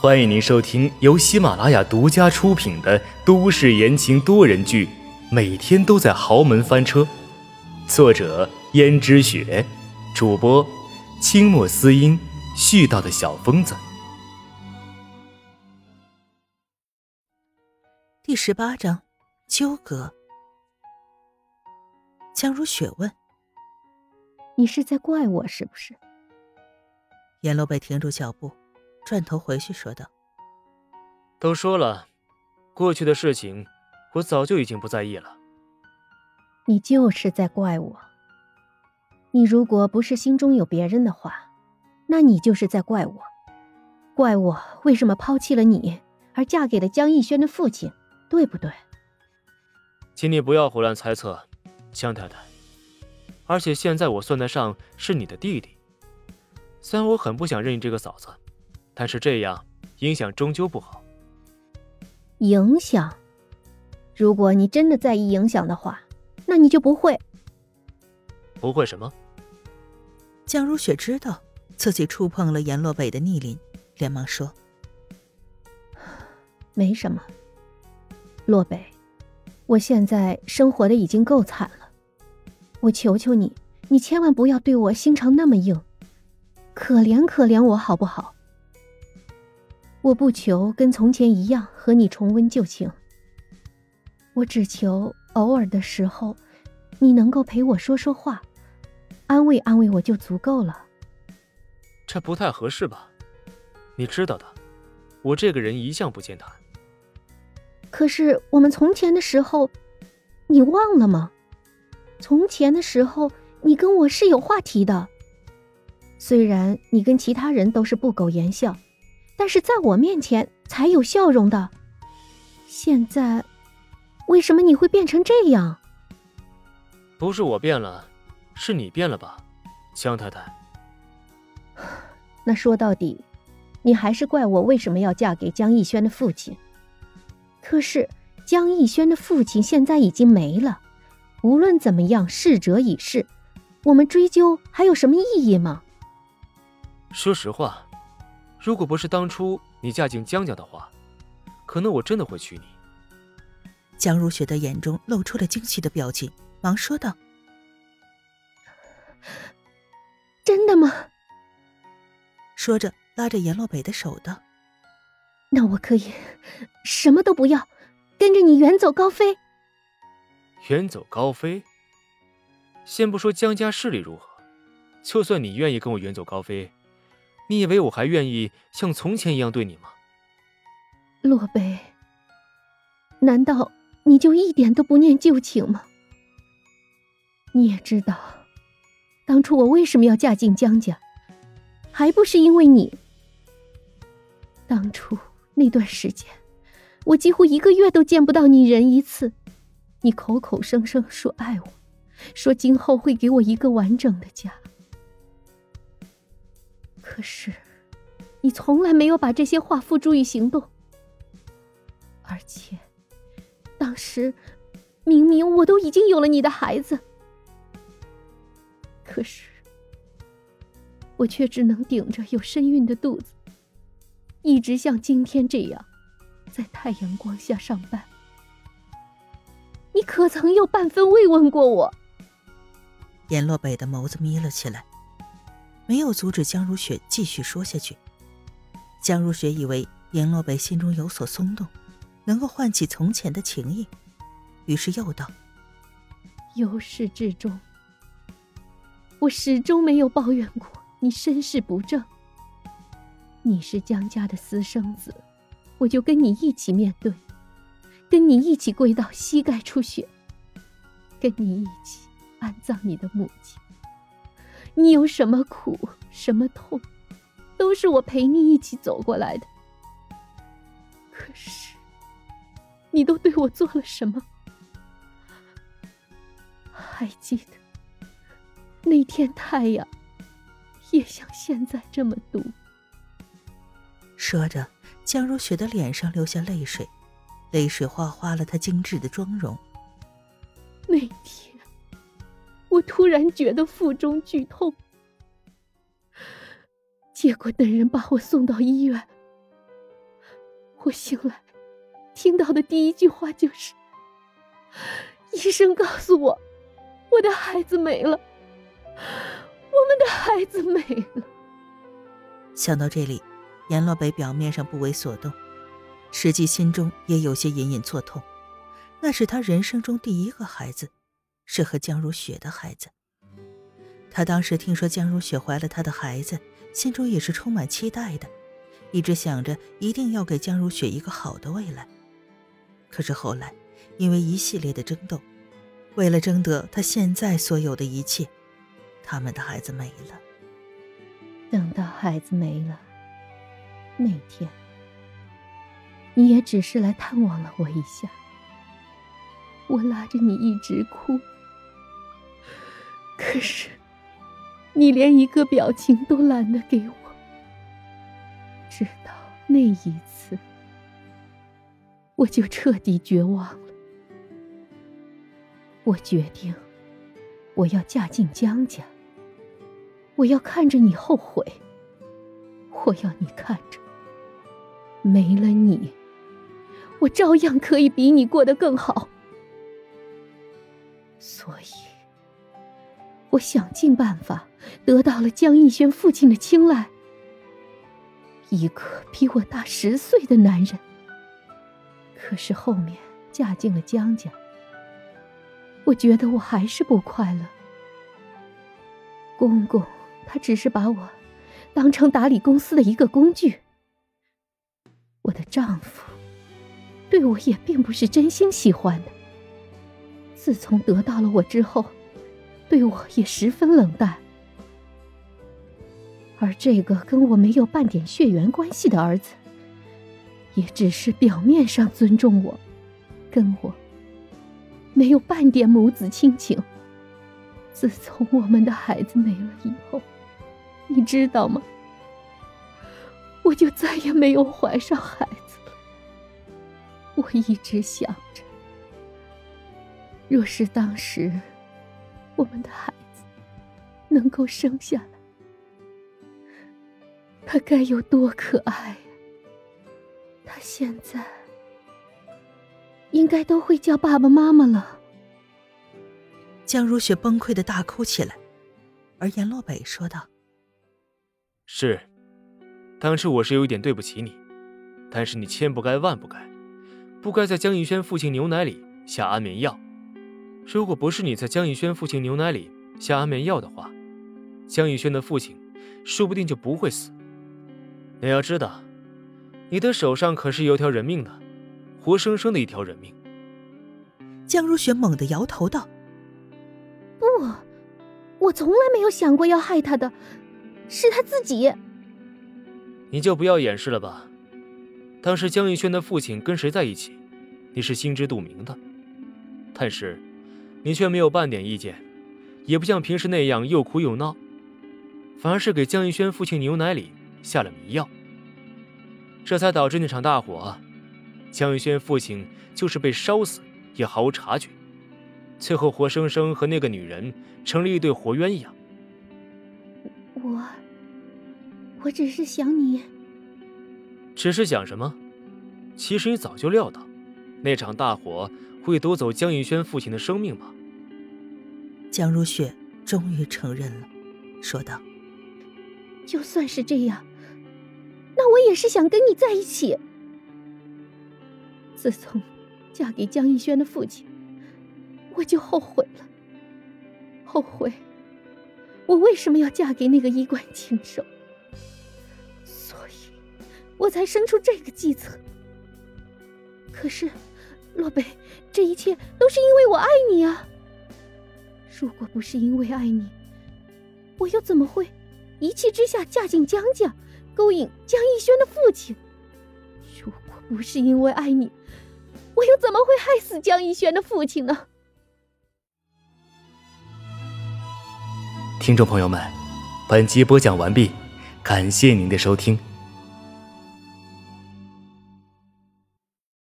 欢迎您收听由喜马拉雅独家出品的都市言情多人剧《每天都在豪门翻车》，作者：胭脂雪，主播：清墨思音，絮叨的小疯子。第十八章，纠葛。江如雪问：“你是在怪我是不是？”阎罗被停住脚步。转头回去说道：“都说了，过去的事情，我早就已经不在意了。你就是在怪我。你如果不是心中有别人的话，那你就是在怪我，怪我为什么抛弃了你，而嫁给了江逸轩的父亲，对不对？请你不要胡乱猜测，江太太。而且现在我算得上是你的弟弟，虽然我很不想认你这个嫂子。”但是这样影响终究不好。影响？如果你真的在意影响的话，那你就不会。不会什么？江如雪知道自己触碰了阎洛北的逆鳞，连忙说：“没什么。洛北，我现在生活的已经够惨了，我求求你，你千万不要对我心肠那么硬，可怜可怜我好不好？”我不求跟从前一样和你重温旧情，我只求偶尔的时候，你能够陪我说说话，安慰安慰我就足够了。这不太合适吧？你知道的，我这个人一向不健谈。可是我们从前的时候，你忘了吗？从前的时候，你跟我是有话题的。虽然你跟其他人都是不苟言笑。但是在我面前才有笑容的。现在，为什么你会变成这样？不是我变了，是你变了吧，江太太。那说到底，你还是怪我为什么要嫁给江逸轩的父亲。可是江逸轩的父亲现在已经没了，无论怎么样，逝者已逝，我们追究还有什么意义吗？说实话。如果不是当初你嫁进江家的话，可能我真的会娶你。江如雪的眼中露出了惊喜的表情，忙说道：“真的吗？”说着拉着阎洛北的手道：“那我可以什么都不要，跟着你远走高飞。”远走高飞。先不说江家势力如何，就算你愿意跟我远走高飞。你以为我还愿意像从前一样对你吗，洛北？难道你就一点都不念旧情吗？你也知道，当初我为什么要嫁进江家，还不是因为你？当初那段时间，我几乎一个月都见不到你人一次，你口口声声说爱我，说今后会给我一个完整的家。可是，你从来没有把这些话付诸于行动，而且，当时明明我都已经有了你的孩子，可是，我却只能顶着有身孕的肚子，一直像今天这样，在太阳光下上班。你可曾有半分慰问过我？阎洛北的眸子眯了起来。没有阻止江如雪继续说下去。江如雪以为阎洛北心中有所松动，能够唤起从前的情谊，于是又道：“由始至终，我始终没有抱怨过你身世不正。你是江家的私生子，我就跟你一起面对，跟你一起跪到膝盖出血，跟你一起安葬你的母亲。”你有什么苦，什么痛，都是我陪你一起走过来的。可是，你都对我做了什么？还记得那天太阳也像现在这么毒？说着，江如雪的脸上流下泪水，泪水花花了她精致的妆容。那天。我突然觉得腹中剧痛，结果等人把我送到医院，我醒来，听到的第一句话就是：“医生告诉我，我的孩子没了，我们的孩子没了。”想到这里，阎洛北表面上不为所动，实际心中也有些隐隐作痛。那是他人生中第一个孩子，是和江如雪的孩子。他当时听说江如雪怀了他的孩子，心中也是充满期待的，一直想着一定要给江如雪一个好的未来。可是后来，因为一系列的争斗，为了争得他现在所有的一切，他们的孩子没了。等到孩子没了，那天你也只是来探望了我一下，我拉着你一直哭，可是。你连一个表情都懒得给我，直到那一次，我就彻底绝望了。我决定，我要嫁进江家。我要看着你后悔，我要你看着，没了你，我照样可以比你过得更好。所以。我想尽办法得到了江逸轩父亲的青睐，一个比我大十岁的男人。可是后面嫁进了江家，我觉得我还是不快乐。公公他只是把我当成打理公司的一个工具，我的丈夫对我也并不是真心喜欢的。自从得到了我之后。对我也十分冷淡，而这个跟我没有半点血缘关系的儿子，也只是表面上尊重我，跟我没有半点母子亲情。自从我们的孩子没了以后，你知道吗？我就再也没有怀上孩子了。我一直想着，若是当时……我们的孩子能够生下来，他该有多可爱呀！他现在应该都会叫爸爸妈妈了。江如雪崩溃的大哭起来，而阎洛北说道：“是，当时我是有一点对不起你，但是你千不该万不该，不该在江逸轩父亲牛奶里下安眠药。”如果不是你在江逸轩父亲牛奶里下安眠药的话，江逸轩的父亲说不定就不会死。你要知道，你的手上可是有条人命的，活生生的一条人命。江如雪猛地摇头道：“不，我从来没有想过要害他的，是他自己。”你就不要掩饰了吧。当时江逸轩的父亲跟谁在一起，你是心知肚明的。但是。你却没有半点意见，也不像平时那样又哭又闹，反而是给江逸轩父亲牛奶里下了迷药，这才导致那场大火。江逸轩父亲就是被烧死也毫无察觉，最后活生生和那个女人成了一对活鸳鸯。我，我只是想你。只是想什么？其实你早就料到，那场大火会夺走江逸轩父亲的生命吗？江如雪终于承认了，说道：“就算是这样，那我也是想跟你在一起。自从嫁给江逸轩的父亲，我就后悔了，后悔我为什么要嫁给那个衣冠禽兽，所以我才生出这个计策。可是，洛北，这一切都是因为我爱你啊！”如果不是因为爱你，我又怎么会一气之下嫁进江家，勾引江逸轩的父亲？如果不是因为爱你，我又怎么会害死江逸轩的父亲呢？听众朋友们，本集播讲完毕，感谢您的收听。